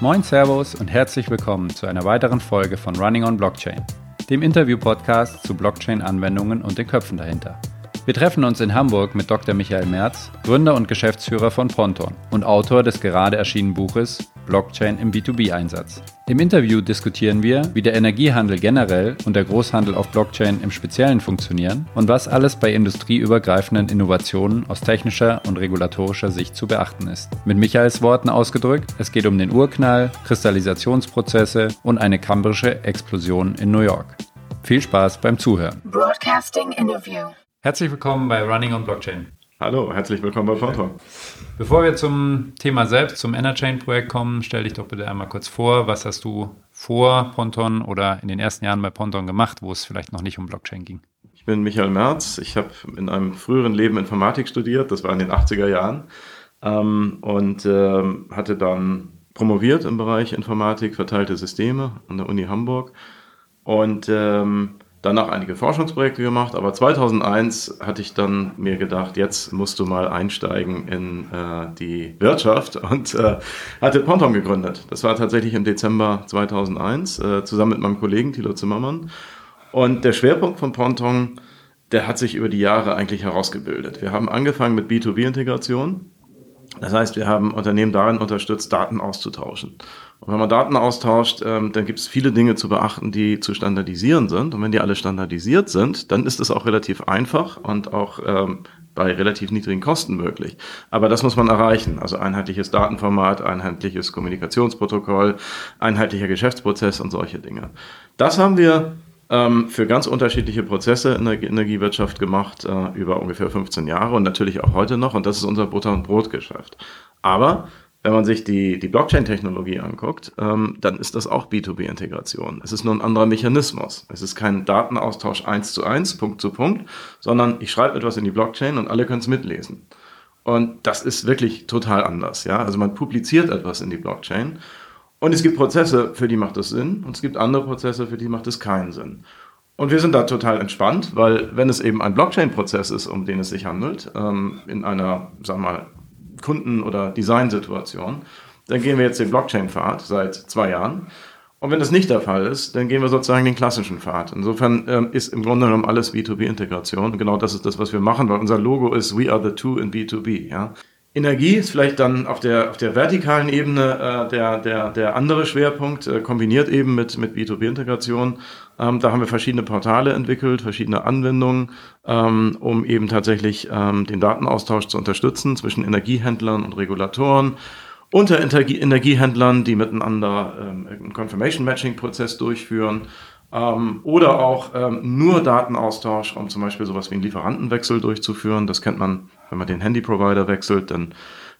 Moin Servus und herzlich willkommen zu einer weiteren Folge von Running on Blockchain, dem Interview-Podcast zu Blockchain-Anwendungen und den Köpfen dahinter. Wir treffen uns in Hamburg mit Dr. Michael Merz, Gründer und Geschäftsführer von Ponton und Autor des gerade erschienenen Buches Blockchain im B2B-Einsatz. Im Interview diskutieren wir, wie der Energiehandel generell und der Großhandel auf Blockchain im Speziellen funktionieren und was alles bei industrieübergreifenden Innovationen aus technischer und regulatorischer Sicht zu beachten ist. Mit Michaels Worten ausgedrückt, es geht um den Urknall, Kristallisationsprozesse und eine kambrische Explosion in New York. Viel Spaß beim Zuhören. Broadcasting Interview. Herzlich willkommen bei Running on Blockchain. Hallo, herzlich willkommen bei Ponton. Bevor wir zum Thema selbst, zum Enerchain-Projekt kommen, stell dich doch bitte einmal kurz vor. Was hast du vor Ponton oder in den ersten Jahren bei Ponton gemacht, wo es vielleicht noch nicht um Blockchain ging? Ich bin Michael Merz. Ich habe in einem früheren Leben Informatik studiert. Das war in den 80er Jahren. Ähm, und ähm, hatte dann promoviert im Bereich Informatik, verteilte Systeme an der Uni Hamburg. Und ähm, danach einige Forschungsprojekte gemacht, aber 2001 hatte ich dann mir gedacht, jetzt musst du mal einsteigen in äh, die Wirtschaft und äh, hatte Ponton gegründet. Das war tatsächlich im Dezember 2001 äh, zusammen mit meinem Kollegen Thilo Zimmermann. Und der Schwerpunkt von Ponton, der hat sich über die Jahre eigentlich herausgebildet. Wir haben angefangen mit B2B-Integration. Das heißt, wir haben Unternehmen darin unterstützt, Daten auszutauschen. Und wenn man Daten austauscht, ähm, dann gibt es viele Dinge zu beachten, die zu standardisieren sind. Und wenn die alle standardisiert sind, dann ist es auch relativ einfach und auch ähm, bei relativ niedrigen Kosten möglich. Aber das muss man erreichen. Also einheitliches Datenformat, einheitliches Kommunikationsprotokoll, einheitlicher Geschäftsprozess und solche Dinge. Das haben wir ähm, für ganz unterschiedliche Prozesse in der Energiewirtschaft gemacht, äh, über ungefähr 15 Jahre und natürlich auch heute noch. Und das ist unser Butter- und Brotgeschäft. Aber wenn man sich die, die Blockchain-Technologie anguckt, ähm, dann ist das auch B2B-Integration. Es ist nur ein anderer Mechanismus. Es ist kein Datenaustausch eins zu eins, Punkt zu Punkt, sondern ich schreibe etwas in die Blockchain und alle können es mitlesen. Und das ist wirklich total anders. Ja? Also man publiziert etwas in die Blockchain und es gibt Prozesse, für die macht es Sinn und es gibt andere Prozesse, für die macht es keinen Sinn. Und wir sind da total entspannt, weil wenn es eben ein Blockchain-Prozess ist, um den es sich handelt, ähm, in einer, sagen wir mal, Kunden- oder Designsituation, dann gehen wir jetzt den Blockchain-Pfad seit zwei Jahren. Und wenn das nicht der Fall ist, dann gehen wir sozusagen den klassischen Pfad. Insofern ähm, ist im Grunde genommen alles B2B-Integration. Und genau das ist das, was wir machen, weil unser Logo ist We are the two in B2B. Ja? Energie ist vielleicht dann auf der, auf der vertikalen Ebene äh, der, der, der andere Schwerpunkt, äh, kombiniert eben mit, mit B2B-Integration. Ähm, da haben wir verschiedene Portale entwickelt, verschiedene Anwendungen, ähm, um eben tatsächlich ähm, den Datenaustausch zu unterstützen zwischen Energiehändlern und Regulatoren. Unter Energiehändlern, die miteinander ähm, einen Confirmation Matching Prozess durchführen, ähm, oder auch ähm, nur Datenaustausch, um zum Beispiel sowas wie einen Lieferantenwechsel durchzuführen. Das kennt man, wenn man den Handy-Provider wechselt, dann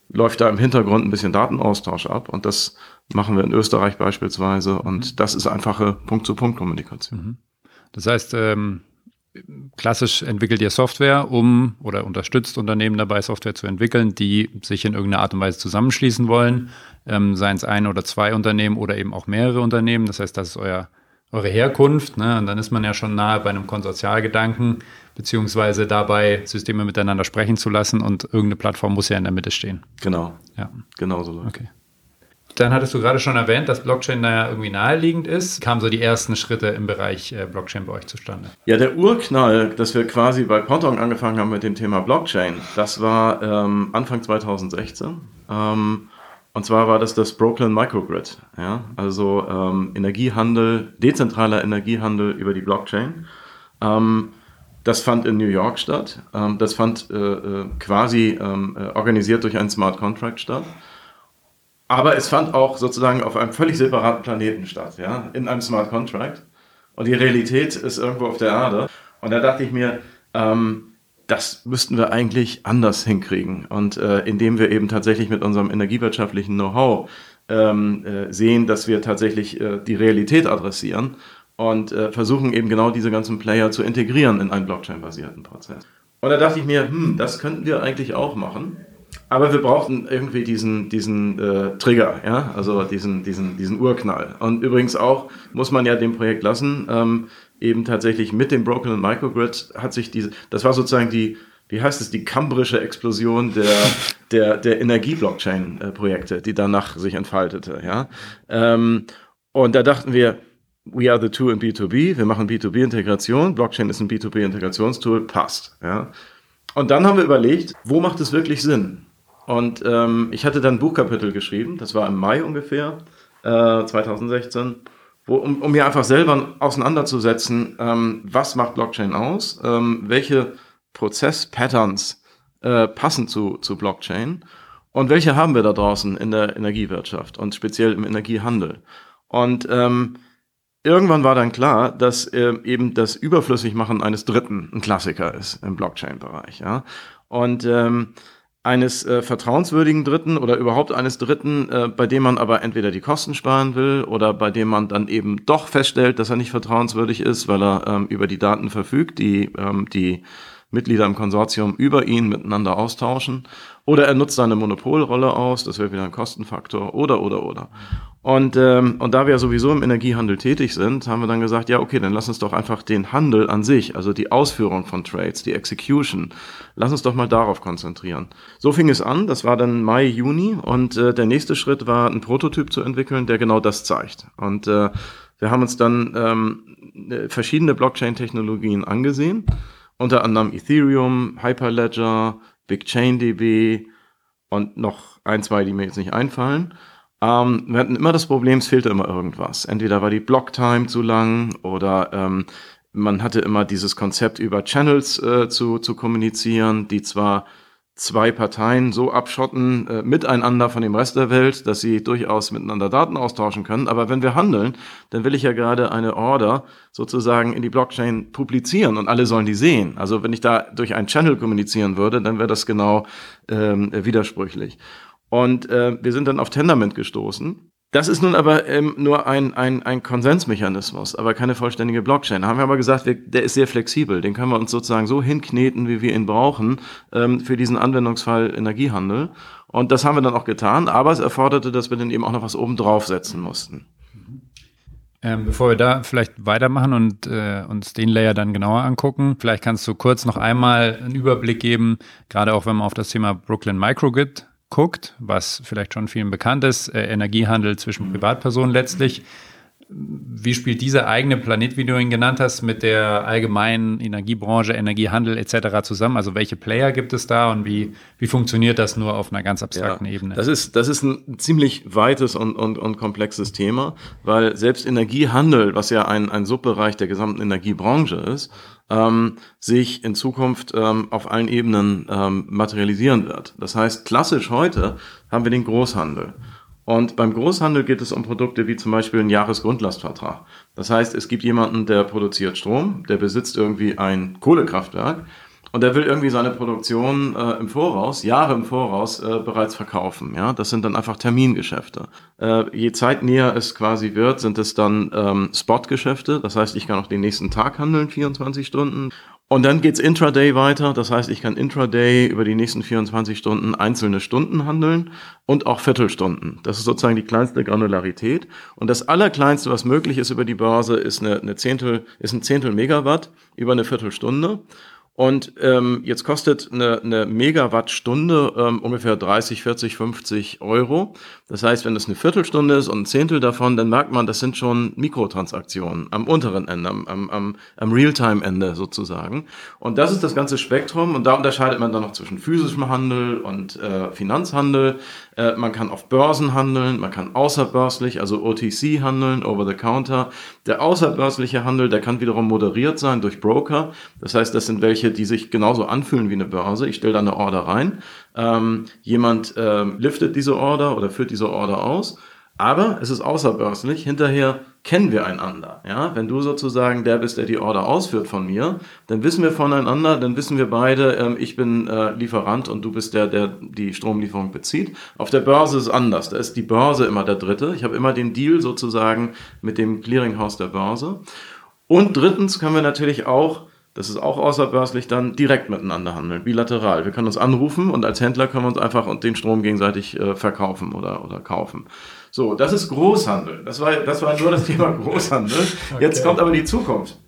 läuft da im Hintergrund ein bisschen Datenaustausch ab. Und das machen wir in Österreich beispielsweise. Und mhm. das ist einfache Punkt-zu-Punkt-Kommunikation. Mhm. Das heißt, ähm, klassisch entwickelt ihr Software, um oder unterstützt Unternehmen dabei, Software zu entwickeln, die sich in irgendeiner Art und Weise zusammenschließen wollen, ähm, seien es ein oder zwei Unternehmen oder eben auch mehrere Unternehmen. Das heißt, das ist euer eure Herkunft. Ne? Und dann ist man ja schon nahe bei einem Konsortialgedanken, beziehungsweise dabei Systeme miteinander sprechen zu lassen und irgendeine Plattform muss ja in der Mitte stehen. Genau. Ja. Genau so. Okay. Dann hattest du gerade schon erwähnt, dass Blockchain da ja irgendwie naheliegend ist. Kamen so die ersten Schritte im Bereich äh, Blockchain bei euch zustande? Ja, der Urknall, dass wir quasi bei Ponton angefangen haben mit dem Thema Blockchain, das war ähm, Anfang 2016. Ähm, und zwar war das das Brooklyn Microgrid, ja, also ähm, Energiehandel, dezentraler Energiehandel über die Blockchain. Ähm, das fand in New York statt. Ähm, das fand äh, äh, quasi ähm, äh, organisiert durch einen Smart Contract statt. Aber es fand auch sozusagen auf einem völlig separaten Planeten statt, ja, in einem Smart Contract. Und die Realität ist irgendwo auf der Erde. Und da dachte ich mir, ähm, das müssten wir eigentlich anders hinkriegen. Und äh, indem wir eben tatsächlich mit unserem energiewirtschaftlichen Know-how ähm, äh, sehen, dass wir tatsächlich äh, die Realität adressieren und äh, versuchen eben genau diese ganzen Player zu integrieren in einen Blockchain-basierten Prozess. Und da dachte ich mir, hm, das könnten wir eigentlich auch machen. Aber wir brauchten irgendwie diesen, diesen äh, Trigger, ja, also diesen, diesen, diesen Urknall. Und übrigens auch, muss man ja dem Projekt lassen, ähm, eben tatsächlich mit dem Broken Microgrid hat sich diese, das war sozusagen die, wie heißt es, die kambrische Explosion der, der, der Energie-Blockchain-Projekte, die danach sich entfaltete. Ja? Ähm, und da dachten wir, we are the two in B2B, wir machen B2B-Integration, Blockchain ist ein B2B-Integrationstool, passt. Ja? Und dann haben wir überlegt, wo macht es wirklich Sinn? Und ähm, ich hatte dann ein Buchkapitel geschrieben, das war im Mai ungefähr, äh, 2016, wo, um, um mir einfach selber auseinanderzusetzen, ähm, was macht Blockchain aus, ähm, welche Prozesspatterns äh, passen zu, zu Blockchain und welche haben wir da draußen in der Energiewirtschaft und speziell im Energiehandel. Und ähm, irgendwann war dann klar, dass äh, eben das Überflüssigmachen eines Dritten ein Klassiker ist im Blockchain-Bereich. Ja? Und ähm, eines äh, vertrauenswürdigen Dritten oder überhaupt eines Dritten, äh, bei dem man aber entweder die Kosten sparen will oder bei dem man dann eben doch feststellt, dass er nicht vertrauenswürdig ist, weil er ähm, über die Daten verfügt, die ähm, die Mitglieder im Konsortium über ihn miteinander austauschen. Oder er nutzt seine Monopolrolle aus, das wäre wieder ein Kostenfaktor, oder, oder, oder. Und, ähm, und da wir ja sowieso im Energiehandel tätig sind, haben wir dann gesagt, ja, okay, dann lass uns doch einfach den Handel an sich, also die Ausführung von Trades, die Execution, lass uns doch mal darauf konzentrieren. So fing es an, das war dann Mai, Juni und äh, der nächste Schritt war, ein Prototyp zu entwickeln, der genau das zeigt. Und äh, wir haben uns dann ähm, verschiedene Blockchain-Technologien angesehen unter anderem Ethereum, Hyperledger, BigChainDB und noch ein, zwei, die mir jetzt nicht einfallen. Ähm, wir hatten immer das Problem, es fehlte immer irgendwas. Entweder war die Blocktime zu lang oder ähm, man hatte immer dieses Konzept über Channels äh, zu, zu kommunizieren, die zwar zwei Parteien so abschotten äh, miteinander von dem Rest der Welt, dass sie durchaus miteinander Daten austauschen können. Aber wenn wir handeln, dann will ich ja gerade eine Order sozusagen in die Blockchain publizieren und alle sollen die sehen. Also wenn ich da durch einen Channel kommunizieren würde, dann wäre das genau ähm, widersprüchlich. Und äh, wir sind dann auf Tendermint gestoßen das ist nun aber ähm, nur ein, ein, ein Konsensmechanismus, aber keine vollständige Blockchain. Haben wir aber gesagt, wir, der ist sehr flexibel. Den können wir uns sozusagen so hinkneten, wie wir ihn brauchen, ähm, für diesen Anwendungsfall Energiehandel. Und das haben wir dann auch getan, aber es erforderte, dass wir dann eben auch noch was oben draufsetzen mussten. Ähm, bevor wir da vielleicht weitermachen und äh, uns den Layer dann genauer angucken, vielleicht kannst du kurz noch einmal einen Überblick geben, gerade auch wenn man auf das Thema Brooklyn Microgrid guckt, was vielleicht schon vielen bekannt ist, äh, Energiehandel zwischen mhm. Privatpersonen letztlich. Wie spielt dieser eigene Planet, wie du ihn genannt hast, mit der allgemeinen Energiebranche, Energiehandel etc. zusammen? Also welche Player gibt es da und wie, wie funktioniert das nur auf einer ganz abstrakten ja, Ebene? Das ist, das ist ein ziemlich weites und, und, und komplexes Thema, weil selbst Energiehandel, was ja ein, ein Subbereich der gesamten Energiebranche ist, ähm, sich in Zukunft ähm, auf allen Ebenen ähm, materialisieren wird. Das heißt, klassisch heute haben wir den Großhandel. Und beim Großhandel geht es um Produkte wie zum Beispiel ein Jahresgrundlastvertrag. Das heißt, es gibt jemanden, der produziert Strom, der besitzt irgendwie ein Kohlekraftwerk und der will irgendwie seine Produktion äh, im Voraus, Jahre im Voraus äh, bereits verkaufen. Ja, das sind dann einfach Termingeschäfte. Äh, je zeitnäher es quasi wird, sind es dann ähm, Spotgeschäfte. Das heißt, ich kann auch den nächsten Tag handeln, 24 Stunden. Und dann geht's Intraday weiter. Das heißt, ich kann Intraday über die nächsten 24 Stunden einzelne Stunden handeln und auch Viertelstunden. Das ist sozusagen die kleinste Granularität. Und das allerkleinste, was möglich ist über die Börse, ist eine, eine Zehntel, ist ein Zehntel Megawatt über eine Viertelstunde. Und ähm, jetzt kostet eine, eine Megawattstunde ähm, ungefähr 30, 40, 50 Euro. Das heißt, wenn das eine Viertelstunde ist und ein Zehntel davon, dann merkt man, das sind schon Mikrotransaktionen am unteren Ende, am, am, am, am Realtime-Ende sozusagen. Und das ist das ganze Spektrum. Und da unterscheidet man dann noch zwischen physischem Handel und äh, Finanzhandel. Äh, man kann auf Börsen handeln, man kann außerbörslich, also OTC handeln, over the counter. Der außerbörsliche Handel, der kann wiederum moderiert sein durch Broker. Das heißt, das sind welche, die sich genauso anfühlen wie eine Börse. Ich stelle da eine Order rein. Ähm, jemand ähm, liftet diese Order oder führt diese Order aus aber es ist außerbörslich. Hinterher kennen wir einander. Ja, wenn du sozusagen der bist, der die Order ausführt von mir, dann wissen wir voneinander, dann wissen wir beide, ähm, ich bin äh, Lieferant und du bist der, der die Stromlieferung bezieht. Auf der Börse ist es anders. Da ist die Börse immer der Dritte. Ich habe immer den Deal sozusagen mit dem Clearinghouse der Börse. Und drittens können wir natürlich auch das ist auch außerbörslich dann direkt miteinander handeln, bilateral. Wir können uns anrufen und als Händler können wir uns einfach den Strom gegenseitig äh, verkaufen oder, oder kaufen. So, das ist Großhandel. Das war, das war nur das Thema Großhandel. Okay. Jetzt kommt aber die Zukunft.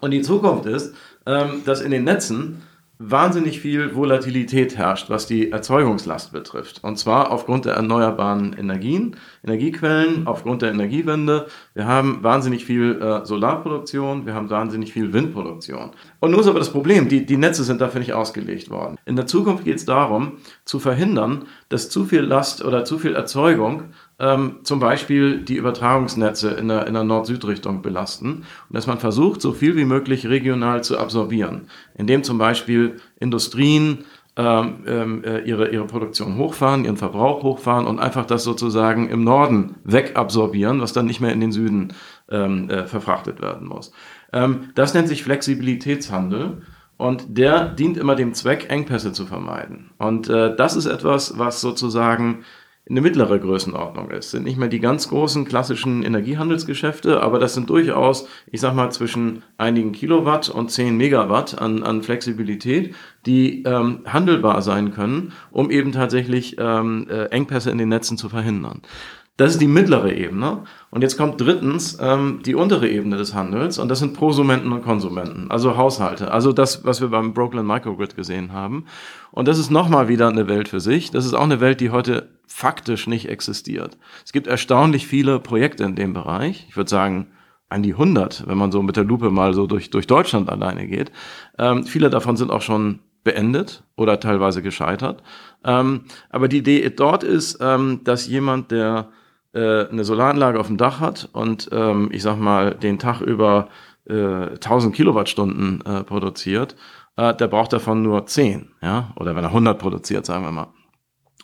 Und die Zukunft ist, ähm, dass in den Netzen wahnsinnig viel Volatilität herrscht, was die Erzeugungslast betrifft. Und zwar aufgrund der erneuerbaren Energien, Energiequellen, aufgrund der Energiewende. Wir haben wahnsinnig viel äh, Solarproduktion, wir haben wahnsinnig viel Windproduktion. Und nun ist aber das Problem, die, die Netze sind dafür nicht ausgelegt worden. In der Zukunft geht es darum, zu verhindern, dass zu viel Last oder zu viel Erzeugung ähm, zum Beispiel die Übertragungsnetze in der, in der Nord-Süd-Richtung belasten und dass man versucht, so viel wie möglich regional zu absorbieren, indem zum Beispiel Industrien ähm, ähm, äh, ihre, ihre Produktion hochfahren, ihren Verbrauch hochfahren und einfach das sozusagen im Norden wegabsorbieren, was dann nicht mehr in den Süden ähm, äh, verfrachtet werden muss. Ähm, das nennt sich Flexibilitätshandel. Und der dient immer dem Zweck, Engpässe zu vermeiden. Und äh, das ist etwas, was sozusagen eine mittlere Größenordnung ist. Sind nicht mehr die ganz großen klassischen Energiehandelsgeschäfte, aber das sind durchaus, ich sag mal, zwischen einigen Kilowatt und 10 Megawatt an, an Flexibilität, die ähm, handelbar sein können, um eben tatsächlich ähm, äh, Engpässe in den Netzen zu verhindern. Das ist die mittlere Ebene. Und jetzt kommt drittens ähm, die untere Ebene des Handels und das sind Prosumenten und Konsumenten, also Haushalte. Also das, was wir beim Brooklyn Microgrid gesehen haben. Und das ist nochmal wieder eine Welt für sich. Das ist auch eine Welt, die heute faktisch nicht existiert. Es gibt erstaunlich viele Projekte in dem Bereich. Ich würde sagen, an die 100, wenn man so mit der Lupe mal so durch, durch Deutschland alleine geht. Ähm, viele davon sind auch schon beendet oder teilweise gescheitert. Ähm, aber die Idee dort ist, ähm, dass jemand, der eine Solaranlage auf dem Dach hat und ähm, ich sag mal den Tag über äh, 1000 Kilowattstunden äh, produziert, äh, der braucht davon nur 10, ja, oder wenn er 100 produziert, sagen wir mal.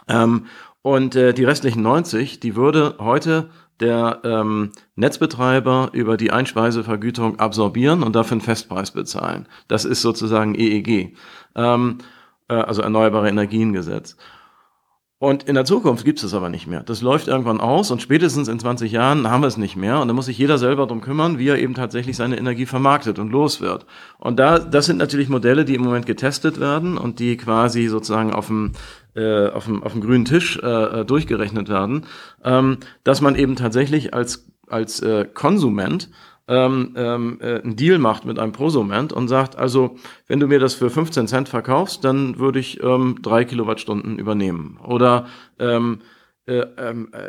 Ähm, und äh, die restlichen 90, die würde heute der ähm, Netzbetreiber über die Einspeisevergütung absorbieren und dafür einen Festpreis bezahlen. Das ist sozusagen EEG, ähm, äh, also Erneuerbare Energiengesetz. Und in der Zukunft gibt es das aber nicht mehr. Das läuft irgendwann aus und spätestens in 20 Jahren haben wir es nicht mehr. Und da muss sich jeder selber darum kümmern, wie er eben tatsächlich seine Energie vermarktet und los wird. Und da, das sind natürlich Modelle, die im Moment getestet werden und die quasi sozusagen auf dem, äh, auf dem, auf dem grünen Tisch äh, durchgerechnet werden, ähm, dass man eben tatsächlich als, als äh, Konsument ähm, ähm, äh, einen Deal macht mit einem Prosument und sagt, also wenn du mir das für 15 Cent verkaufst, dann würde ich ähm, drei Kilowattstunden übernehmen. Oder ähm, äh, ähm, äh,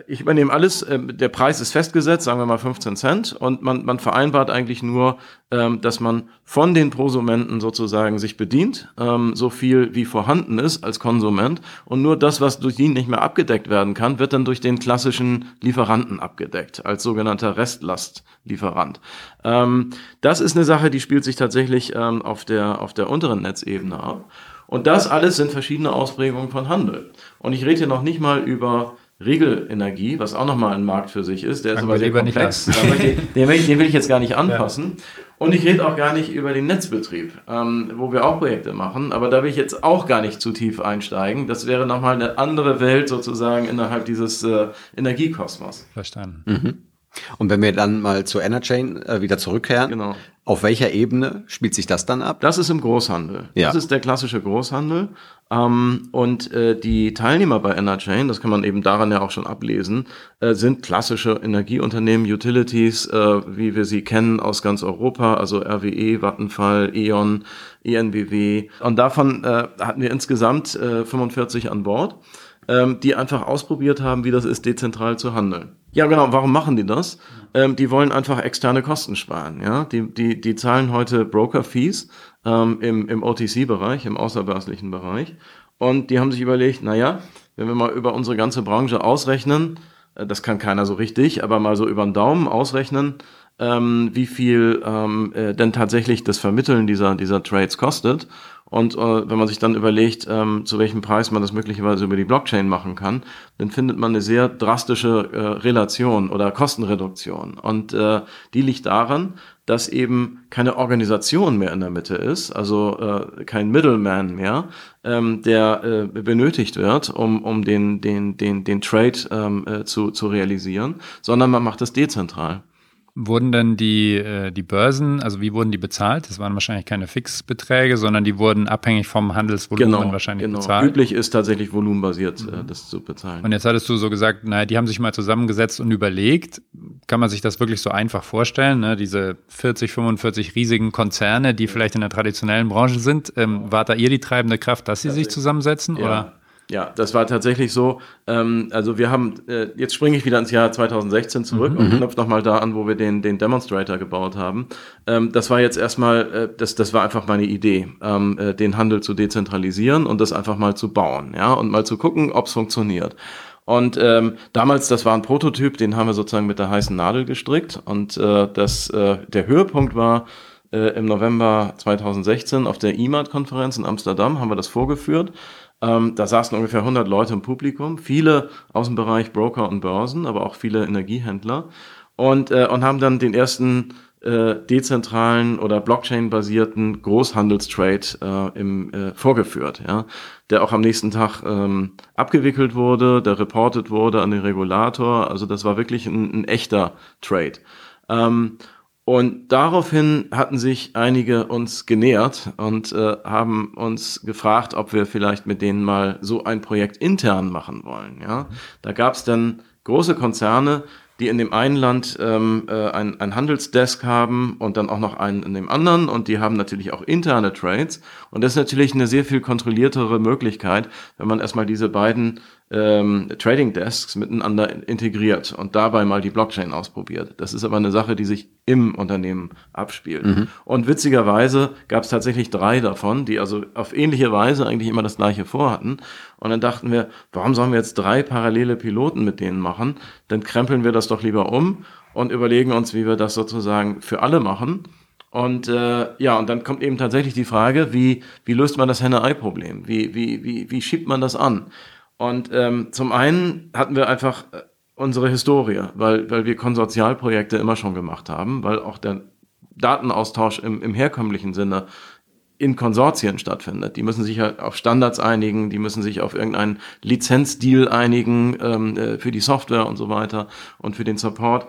ich übernehme alles, äh, der Preis ist festgesetzt, sagen wir mal 15 Cent, und man, man vereinbart eigentlich nur, ähm, dass man von den Prosumenten sozusagen sich bedient, ähm, so viel wie vorhanden ist als Konsument, und nur das, was durch ihn nicht mehr abgedeckt werden kann, wird dann durch den klassischen Lieferanten abgedeckt, als sogenannter Restlastlieferant. Ähm, das ist eine Sache, die spielt sich tatsächlich ähm, auf, der, auf der unteren Netzebene ab. Und das alles sind verschiedene Ausprägungen von Handel. Und ich rede hier noch nicht mal über Regelenergie, was auch nochmal ein Markt für sich ist. Der ist aber sehr komplex. Den, den, will ich, den will ich jetzt gar nicht anpassen. Ja. Und ich rede auch gar nicht über den Netzbetrieb, ähm, wo wir auch Projekte machen. Aber da will ich jetzt auch gar nicht zu tief einsteigen. Das wäre nochmal eine andere Welt sozusagen innerhalb dieses äh, Energiekosmos. Verstanden. Mhm. Und wenn wir dann mal zur Enerchain äh, wieder zurückkehren, genau. auf welcher Ebene spielt sich das dann ab? Das ist im Großhandel. Ja. Das ist der klassische Großhandel. Ähm, und äh, die Teilnehmer bei Enerchain, das kann man eben daran ja auch schon ablesen, äh, sind klassische Energieunternehmen, Utilities, äh, wie wir sie kennen aus ganz Europa, also RWE, Vattenfall, E.ON, ENBW. Und davon äh, hatten wir insgesamt 45 äh, an Bord ähm, die einfach ausprobiert haben, wie das ist, dezentral zu handeln. Ja, genau. Warum machen die das? Ähm, die wollen einfach externe Kosten sparen. Ja, die die die zahlen heute Broker-Fees ähm, im im OTC-Bereich, im außerbörslichen Bereich, und die haben sich überlegt, na ja, wenn wir mal über unsere ganze Branche ausrechnen, äh, das kann keiner so richtig, aber mal so über den Daumen ausrechnen, ähm, wie viel ähm, äh, denn tatsächlich das Vermitteln dieser dieser Trades kostet und äh, wenn man sich dann überlegt, ähm, zu welchem Preis man das möglicherweise über die Blockchain machen kann, dann findet man eine sehr drastische äh, Relation oder Kostenreduktion. Und äh, die liegt daran, dass eben keine Organisation mehr in der Mitte ist, also äh, kein Middleman mehr, ähm, der äh, benötigt wird, um, um den, den, den, den Trade ähm, äh, zu, zu realisieren, sondern man macht es dezentral. Wurden denn die, äh, die Börsen, also wie wurden die bezahlt? Das waren wahrscheinlich keine Fixbeträge, sondern die wurden abhängig vom Handelsvolumen genau, wahrscheinlich genau. bezahlt. Üblich ist tatsächlich volumenbasiert, äh, mhm. das zu bezahlen. Und jetzt hattest du so gesagt, naja, die haben sich mal zusammengesetzt und überlegt. kann man sich das wirklich so einfach vorstellen? Ne? Diese 40, 45 riesigen Konzerne, die vielleicht in der traditionellen Branche sind, ähm, war da ihr die treibende Kraft, dass sie sich zusammensetzen? Ja. Oder? Ja, das war tatsächlich so. Ähm, also wir haben, äh, jetzt springe ich wieder ins Jahr 2016 zurück mhm. und mhm. knüpfe nochmal da an, wo wir den, den Demonstrator gebaut haben. Ähm, das war jetzt erstmal, äh, das, das war einfach meine Idee, ähm, äh, den Handel zu dezentralisieren und das einfach mal zu bauen, ja, und mal zu gucken, ob es funktioniert. Und ähm, damals, das war ein Prototyp, den haben wir sozusagen mit der heißen Nadel gestrickt. Und äh, das, äh, der Höhepunkt war äh, im November 2016 auf der IMAT-Konferenz in Amsterdam, haben wir das vorgeführt. Ähm, da saßen ungefähr 100 Leute im Publikum, viele aus dem Bereich Broker und Börsen, aber auch viele Energiehändler und, äh, und haben dann den ersten äh, dezentralen oder Blockchain-basierten Großhandelstrade äh, im, äh, vorgeführt, ja, der auch am nächsten Tag ähm, abgewickelt wurde, der reported wurde an den Regulator. Also das war wirklich ein, ein echter Trade. Ähm, und daraufhin hatten sich einige uns genähert und äh, haben uns gefragt, ob wir vielleicht mit denen mal so ein Projekt intern machen wollen. Ja, da gab es dann große Konzerne, die in dem einen Land ähm, äh, ein, ein Handelsdesk haben und dann auch noch einen in dem anderen und die haben natürlich auch interne Trades und das ist natürlich eine sehr viel kontrolliertere Möglichkeit, wenn man erstmal diese beiden ähm, Trading Desks miteinander integriert und dabei mal die Blockchain ausprobiert. Das ist aber eine Sache, die sich im Unternehmen abspielt. Mhm. Und witzigerweise gab es tatsächlich drei davon, die also auf ähnliche Weise eigentlich immer das gleiche vorhatten. Und dann dachten wir, warum sollen wir jetzt drei parallele Piloten mit denen machen? Dann krempeln wir das doch lieber um und überlegen uns, wie wir das sozusagen für alle machen. Und äh, ja, und dann kommt eben tatsächlich die Frage, wie, wie löst man das Henne-Ei-Problem? Wie, wie, wie, wie schiebt man das an? Und ähm, zum einen hatten wir einfach äh, unsere Historie, weil, weil wir Konsortialprojekte immer schon gemacht haben, weil auch der Datenaustausch im, im herkömmlichen Sinne in Konsortien stattfindet. Die müssen sich halt auf Standards einigen, die müssen sich auf irgendeinen Lizenzdeal einigen ähm, äh, für die Software und so weiter und für den Support.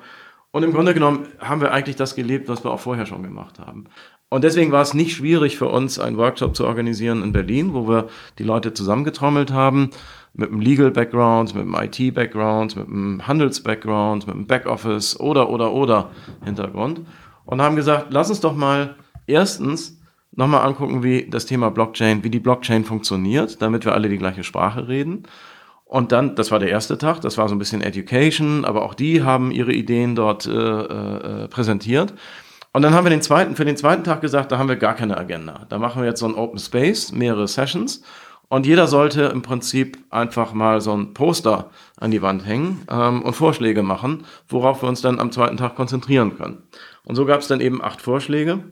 Und im Grunde genommen haben wir eigentlich das gelebt, was wir auch vorher schon gemacht haben. Und deswegen war es nicht schwierig für uns, einen Workshop zu organisieren in Berlin, wo wir die Leute zusammengetrommelt haben mit einem Legal Background, mit einem IT Background, mit einem Handels Background, mit einem Backoffice oder oder oder Hintergrund und haben gesagt, lass uns doch mal erstens nochmal angucken, wie das Thema Blockchain, wie die Blockchain funktioniert, damit wir alle die gleiche Sprache reden. Und dann, das war der erste Tag, das war so ein bisschen Education, aber auch die haben ihre Ideen dort äh, äh, präsentiert. Und dann haben wir den zweiten, für den zweiten Tag gesagt, da haben wir gar keine Agenda. Da machen wir jetzt so ein Open Space, mehrere Sessions und jeder sollte im Prinzip einfach mal so ein Poster an die Wand hängen ähm, und Vorschläge machen, worauf wir uns dann am zweiten Tag konzentrieren können. Und so gab es dann eben acht Vorschläge.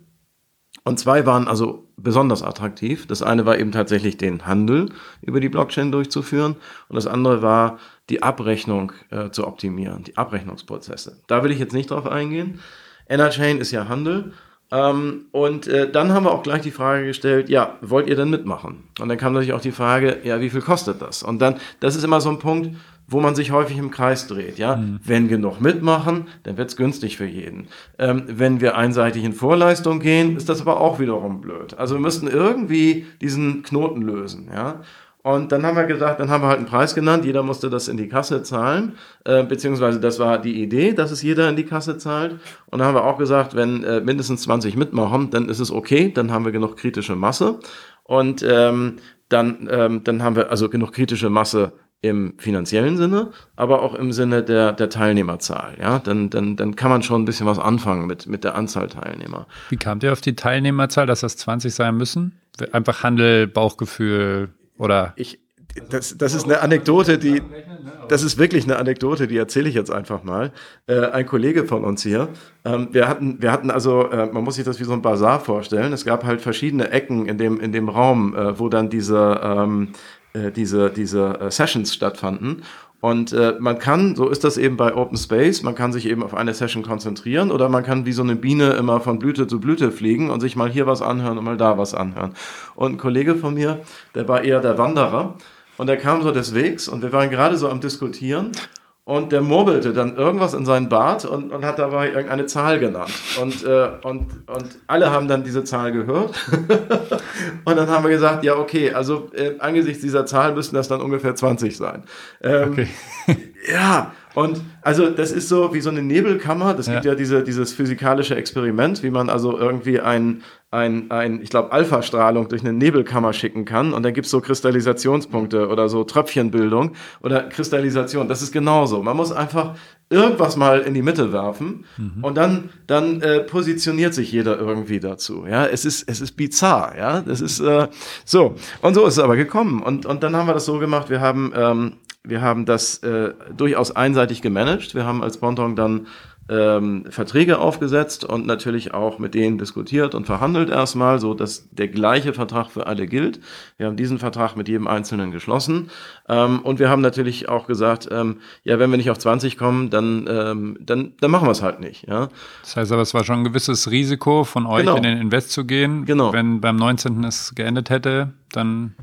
Und zwei waren also besonders attraktiv. Das eine war eben tatsächlich den Handel über die Blockchain durchzuführen und das andere war die Abrechnung äh, zu optimieren, die Abrechnungsprozesse. Da will ich jetzt nicht drauf eingehen. Enerchain ist ja Handel ähm, und äh, dann haben wir auch gleich die Frage gestellt, ja, wollt ihr denn mitmachen? Und dann kam natürlich auch die Frage, ja, wie viel kostet das? Und dann, das ist immer so ein Punkt, wo man sich häufig im Kreis dreht. Ja, mhm. wenn genug mitmachen, dann wird's günstig für jeden. Ähm, wenn wir einseitig in Vorleistung gehen, ist das aber auch wiederum blöd. Also wir müssten irgendwie diesen Knoten lösen. Ja, und dann haben wir gesagt, dann haben wir halt einen Preis genannt, jeder musste das in die Kasse zahlen, äh, beziehungsweise das war die Idee, dass es jeder in die Kasse zahlt. Und dann haben wir auch gesagt, wenn äh, mindestens 20 mitmachen, dann ist es okay, dann haben wir genug kritische Masse. Und ähm, dann, ähm, dann haben wir also genug kritische Masse im finanziellen Sinne, aber auch im Sinne der, der Teilnehmerzahl. Ja, dann, dann, dann kann man schon ein bisschen was anfangen mit, mit der Anzahl Teilnehmer. Wie kamt ihr auf die Teilnehmerzahl, dass das 20 sein müssen? Einfach Handel, Bauchgefühl, oder? Ich, das, das ist eine Anekdote, die, das ist wirklich eine Anekdote, die erzähle ich jetzt einfach mal. Äh, ein Kollege von uns hier, ähm, wir hatten, wir hatten also, äh, man muss sich das wie so ein Bazar vorstellen. Es gab halt verschiedene Ecken in dem, in dem Raum, äh, wo dann diese, ähm, äh, diese, diese äh, Sessions stattfanden. Und äh, man kann, so ist das eben bei Open Space, man kann sich eben auf eine Session konzentrieren oder man kann wie so eine Biene immer von Blüte zu Blüte fliegen und sich mal hier was anhören und mal da was anhören. Und ein Kollege von mir, der war eher der Wanderer und der kam so des Wegs und wir waren gerade so am Diskutieren und der murmelte dann irgendwas in seinen Bart und, und hat dabei irgendeine Zahl genannt. Und, äh, und, und alle haben dann diese Zahl gehört. und dann haben wir gesagt, ja, okay, also äh, angesichts dieser Zahl müssten das dann ungefähr 20 sein. Ähm, okay. ja, Und also das ist so wie so eine Nebelkammer. Das ja. gibt ja diese, dieses physikalische Experiment, wie man also irgendwie ein, ein, ein ich glaube, Alpha-Strahlung durch eine Nebelkammer schicken kann. Und dann gibt's so Kristallisationspunkte oder so Tröpfchenbildung oder Kristallisation. Das ist genauso. Man muss einfach irgendwas mal in die Mitte werfen mhm. und dann, dann äh, positioniert sich jeder irgendwie dazu. Ja, es ist, es ist bizarr. Ja, das ist äh, so. Und so ist es aber gekommen. Und, und dann haben wir das so gemacht. Wir haben ähm, wir haben das äh, durchaus einseitig gemanagt. Wir haben als Ponton dann ähm, Verträge aufgesetzt und natürlich auch mit denen diskutiert und verhandelt erstmal, so dass der gleiche Vertrag für alle gilt. Wir haben diesen Vertrag mit jedem Einzelnen geschlossen ähm, und wir haben natürlich auch gesagt, ähm, ja, wenn wir nicht auf 20 kommen, dann ähm, dann dann machen wir es halt nicht. Ja. Das heißt aber, es war schon ein gewisses Risiko von euch genau. in den Invest zu gehen. Genau. Wenn beim 19. es geendet hätte, dann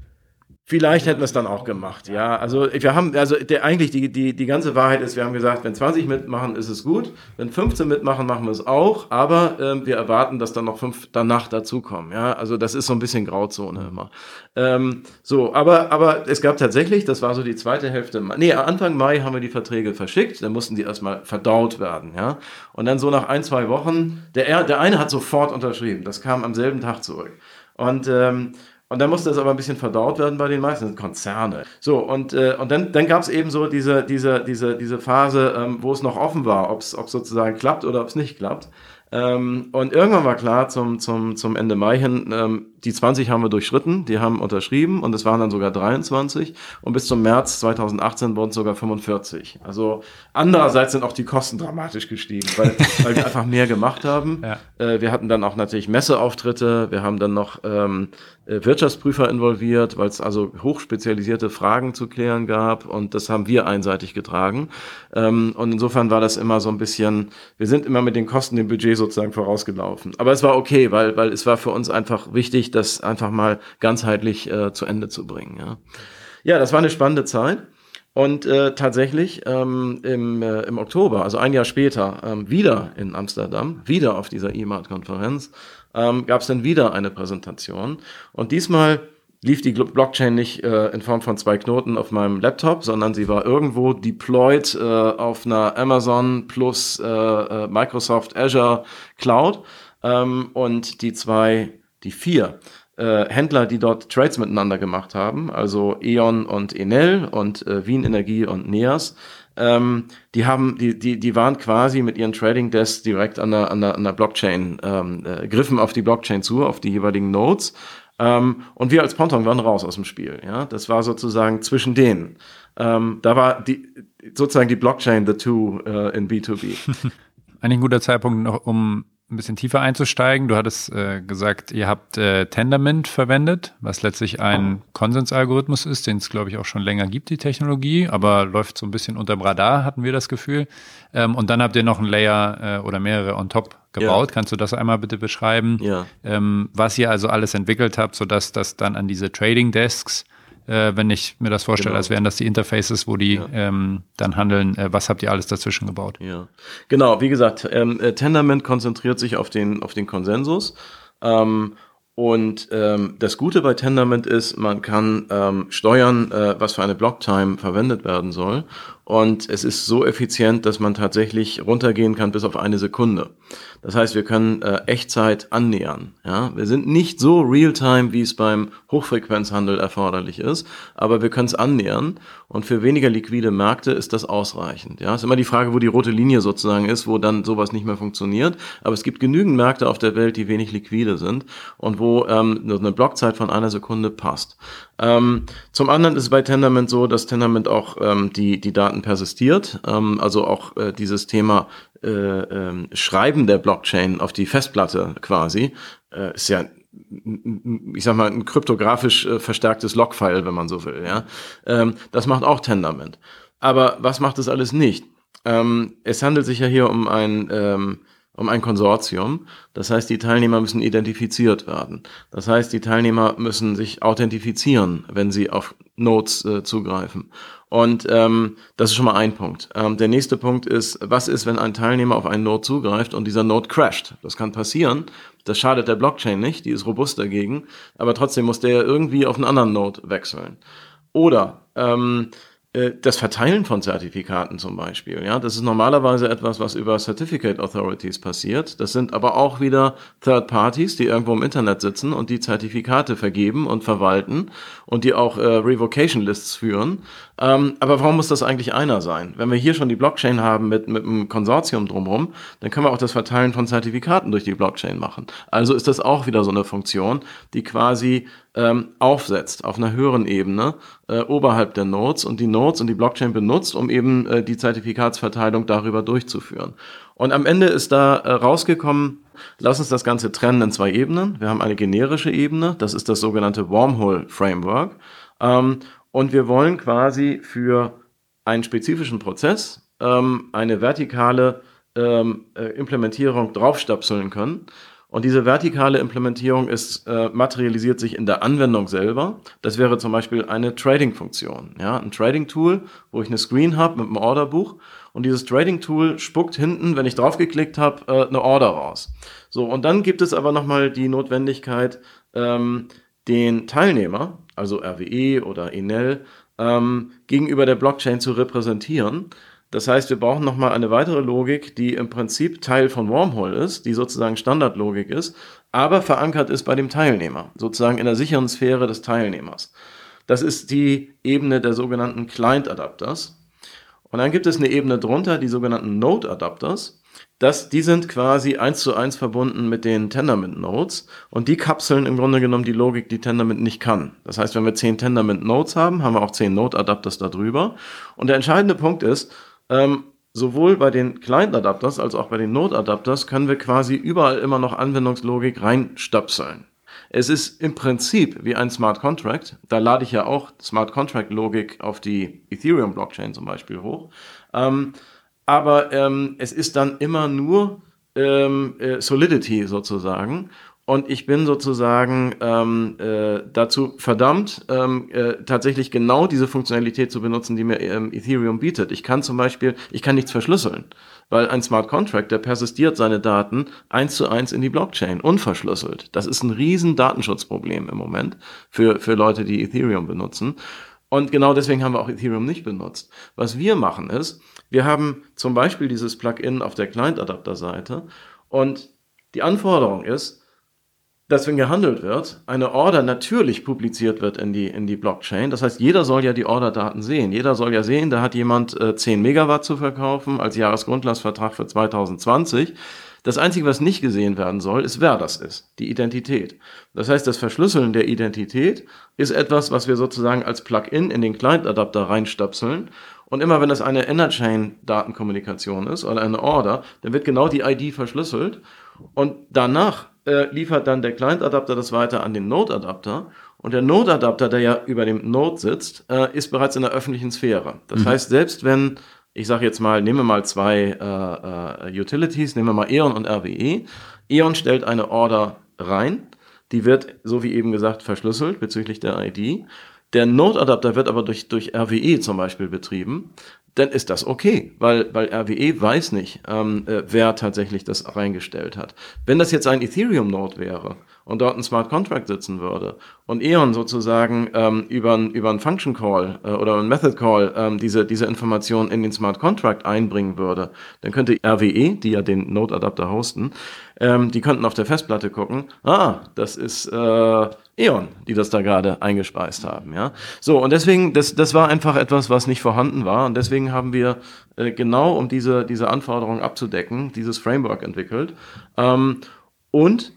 Vielleicht hätten wir es dann auch gemacht, ja. Also wir haben, also der, eigentlich die, die, die ganze Wahrheit ist, wir haben gesagt, wenn 20 mitmachen, ist es gut. Wenn 15 mitmachen, machen wir es auch. Aber ähm, wir erwarten, dass dann noch fünf danach dazukommen, ja. Also das ist so ein bisschen Grauzone immer. Ähm, so, aber, aber es gab tatsächlich, das war so die zweite Hälfte, nee, Anfang Mai haben wir die Verträge verschickt, dann mussten die erstmal verdaut werden, ja. Und dann so nach ein, zwei Wochen, der, der eine hat sofort unterschrieben, das kam am selben Tag zurück. Und ähm, und dann musste das aber ein bisschen verdaut werden bei den meisten Konzerne. So, und, äh, und dann, dann gab es eben so diese, diese, diese, diese Phase, ähm, wo es noch offen war, ob es sozusagen klappt oder ob es nicht klappt. Ähm, und irgendwann war klar zum, zum, zum Ende Mai hin, ähm, die 20 haben wir durchschritten, die haben unterschrieben und es waren dann sogar 23 und bis zum März 2018 wurden es sogar 45. Also andererseits sind auch die Kosten dramatisch gestiegen, weil, weil wir einfach mehr gemacht haben. Ja. Äh, wir hatten dann auch natürlich Messeauftritte, wir haben dann noch ähm, äh, Wirtschaftsprüfer involviert, weil es also hochspezialisierte Fragen zu klären gab und das haben wir einseitig getragen. Ähm, und insofern war das immer so ein bisschen, wir sind immer mit den Kosten dem Budget sozusagen vorausgelaufen. Aber es war okay, weil, weil es war für uns einfach wichtig, das einfach mal ganzheitlich äh, zu Ende zu bringen. Ja. ja, das war eine spannende Zeit. Und äh, tatsächlich ähm, im, äh, im Oktober, also ein Jahr später, ähm, wieder in Amsterdam, wieder auf dieser E-Mart-Konferenz, ähm, gab es dann wieder eine Präsentation. Und diesmal lief die Blockchain nicht äh, in Form von zwei Knoten auf meinem Laptop, sondern sie war irgendwo deployed äh, auf einer Amazon plus äh, äh, Microsoft Azure Cloud. Ähm, und die zwei, die vier äh, Händler, die dort Trades miteinander gemacht haben, also E.ON und Enel und äh, Wien Energie und Neas, ähm, die haben, die, die, die waren quasi mit ihren Trading Desks direkt an der, an der, an der Blockchain, ähm, äh, griffen auf die Blockchain zu, auf die jeweiligen Nodes. Ähm, und wir als Ponton waren raus aus dem Spiel. Ja, das war sozusagen zwischen denen. Ähm, da war die, sozusagen die Blockchain the two äh, in B2B. Eigentlich ein guter Zeitpunkt noch, um ein bisschen tiefer einzusteigen. Du hattest äh, gesagt, ihr habt äh, Tendermint verwendet, was letztlich ein Konsensalgorithmus ist, den es, glaube ich, auch schon länger gibt, die Technologie, aber läuft so ein bisschen unterm Radar, hatten wir das Gefühl. Ähm, und dann habt ihr noch ein Layer äh, oder mehrere on top gebaut. Ja. Kannst du das einmal bitte beschreiben? Ja. Ähm, was ihr also alles entwickelt habt, sodass das dann an diese Trading Desks äh, wenn ich mir das vorstelle, genau. als wären das die Interfaces, wo die ja. ähm, dann handeln. Äh, was habt ihr alles dazwischen gebaut? Ja, genau. Wie gesagt, ähm, äh, Tendermint konzentriert sich auf den auf den Konsensus. Ähm, und ähm, das Gute bei Tendermint ist, man kann ähm, steuern, äh, was für eine Blocktime verwendet werden soll. Und es ist so effizient, dass man tatsächlich runtergehen kann bis auf eine Sekunde. Das heißt, wir können äh, Echtzeit annähern. Ja? Wir sind nicht so real-time, wie es beim Hochfrequenzhandel erforderlich ist, aber wir können es annähern. Und für weniger liquide Märkte ist das ausreichend. Ja, ist immer die Frage, wo die rote Linie sozusagen ist, wo dann sowas nicht mehr funktioniert. Aber es gibt genügend Märkte auf der Welt, die wenig liquide sind und wo ähm, eine Blockzeit von einer Sekunde passt. Ähm, zum anderen ist es bei Tendermint so, dass Tendermint auch ähm, die, die Daten persistiert. Ähm, also auch äh, dieses Thema äh, äh, Schreiben der Blockchain auf die Festplatte quasi äh, ist ja ich sag mal, ein kryptografisch äh, verstärktes Logfile, wenn man so will, ja. Ähm, das macht auch Tendermint. Aber was macht es alles nicht? Ähm, es handelt sich ja hier um ein, ähm, um ein Konsortium. Das heißt, die Teilnehmer müssen identifiziert werden. Das heißt, die Teilnehmer müssen sich authentifizieren, wenn sie auf Nodes äh, zugreifen. Und ähm, das ist schon mal ein Punkt. Ähm, der nächste Punkt ist, was ist, wenn ein Teilnehmer auf einen Node zugreift und dieser Node crasht? Das kann passieren. Das schadet der Blockchain nicht, die ist robust dagegen, aber trotzdem muss der irgendwie auf einen anderen Node wechseln. Oder ähm, äh, das Verteilen von Zertifikaten zum Beispiel. Ja, das ist normalerweise etwas, was über Certificate Authorities passiert. Das sind aber auch wieder Third Parties, die irgendwo im Internet sitzen und die Zertifikate vergeben und verwalten und die auch äh, Revocation Lists führen. Ähm, aber warum muss das eigentlich einer sein? Wenn wir hier schon die Blockchain haben mit, mit einem Konsortium drumherum, dann können wir auch das Verteilen von Zertifikaten durch die Blockchain machen. Also ist das auch wieder so eine Funktion, die quasi ähm, aufsetzt auf einer höheren Ebene äh, oberhalb der Nodes und die Nodes und die Blockchain benutzt, um eben äh, die Zertifikatsverteilung darüber durchzuführen. Und am Ende ist da äh, rausgekommen, lass uns das Ganze trennen in zwei Ebenen. Wir haben eine generische Ebene, das ist das sogenannte Wormhole Framework. Ähm, und wir wollen quasi für einen spezifischen Prozess ähm, eine vertikale ähm, äh, Implementierung draufstöpseln können. Und diese vertikale Implementierung ist, äh, materialisiert sich in der Anwendung selber. Das wäre zum Beispiel eine Trading-Funktion. Ja, ein Trading-Tool, wo ich eine Screen habe mit einem Orderbuch. Und dieses Trading-Tool spuckt hinten, wenn ich draufgeklickt habe, äh, eine Order raus. So, und dann gibt es aber nochmal die Notwendigkeit, ähm, den Teilnehmer, also RWE oder Enel, ähm, gegenüber der Blockchain zu repräsentieren. Das heißt, wir brauchen nochmal eine weitere Logik, die im Prinzip Teil von Wormhole ist, die sozusagen Standardlogik ist, aber verankert ist bei dem Teilnehmer, sozusagen in der sicheren Sphäre des Teilnehmers. Das ist die Ebene der sogenannten Client Adapters. Und dann gibt es eine Ebene drunter, die sogenannten Node Adapters. Das, die sind quasi eins zu eins verbunden mit den Tendermint Nodes und die kapseln im Grunde genommen die Logik, die Tendermint nicht kann. Das heißt, wenn wir zehn Tendermint Nodes haben, haben wir auch zehn Node Adapters darüber. Und der entscheidende Punkt ist, ähm, sowohl bei den Client-Adapters als auch bei den Node-Adapters können wir quasi überall immer noch Anwendungslogik reinstöpseln. Es ist im Prinzip wie ein Smart Contract. Da lade ich ja auch Smart Contract Logik auf die Ethereum Blockchain zum Beispiel hoch. Ähm, aber ähm, es ist dann immer nur ähm, äh, Solidity sozusagen und ich bin sozusagen ähm, äh, dazu verdammt, ähm, äh, tatsächlich genau diese Funktionalität zu benutzen, die mir ähm, Ethereum bietet. Ich kann zum Beispiel, ich kann nichts verschlüsseln, weil ein Smart Contract, der persistiert seine Daten eins zu eins in die Blockchain, unverschlüsselt. Das ist ein riesen Datenschutzproblem im Moment für, für Leute, die Ethereum benutzen. Und genau deswegen haben wir auch Ethereum nicht benutzt. Was wir machen ist, wir haben zum Beispiel dieses Plugin auf der Client-Adapter-Seite und die Anforderung ist, dass wenn gehandelt wird, eine Order natürlich publiziert wird in die, in die Blockchain. Das heißt, jeder soll ja die Orderdaten sehen. Jeder soll ja sehen, da hat jemand äh, 10 Megawatt zu verkaufen als Jahresgrundlastvertrag für 2020. Das Einzige, was nicht gesehen werden soll, ist, wer das ist, die Identität. Das heißt, das Verschlüsseln der Identität ist etwas, was wir sozusagen als Plugin in den Client-Adapter reinstöpseln. Und immer wenn das eine Innerchain-Datenkommunikation ist oder eine Order, dann wird genau die ID verschlüsselt. Und danach äh, liefert dann der Client-Adapter das weiter an den Node-Adapter. Und der Node-Adapter, der ja über dem Node sitzt, äh, ist bereits in der öffentlichen Sphäre. Das mhm. heißt, selbst wenn, ich sage jetzt mal, nehmen wir mal zwei äh, äh, Utilities, nehmen wir mal E.ON und RWE. E.ON stellt eine Order rein, die wird, so wie eben gesagt, verschlüsselt bezüglich der ID. Der Node-Adapter wird aber durch, durch RWE zum Beispiel betrieben dann ist das okay, weil, weil RWE weiß nicht, ähm, äh, wer tatsächlich das reingestellt hat. Wenn das jetzt ein Ethereum-Node wäre und dort ein Smart Contract sitzen würde und E.ON sozusagen ähm, über ein über ein Function Call äh, oder ein Method Call ähm, diese, diese Information in den Smart Contract einbringen würde, dann könnte RWE, die ja den Node Adapter hosten, ähm, die könnten auf der Festplatte gucken, ah, das ist äh, E.ON, die das da gerade eingespeist haben. Ja? So, und deswegen, das, das war einfach etwas, was nicht vorhanden war. Und deswegen haben wir äh, genau, um diese, diese Anforderungen abzudecken, dieses Framework entwickelt. Ähm, und